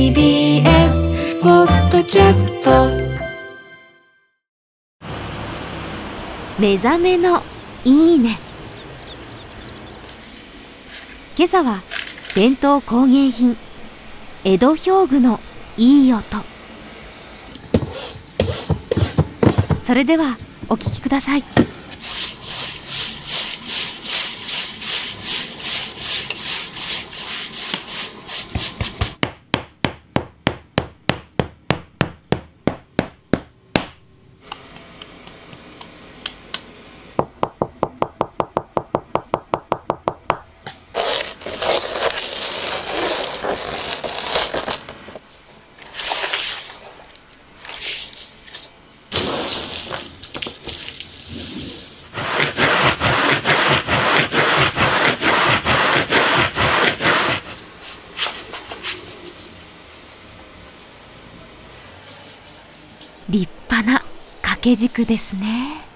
TBS ポッドキャスト。目覚めのいいね。今朝は伝統工芸品江戸表具のいい音。それではお聞きください。立派な掛け軸ですね。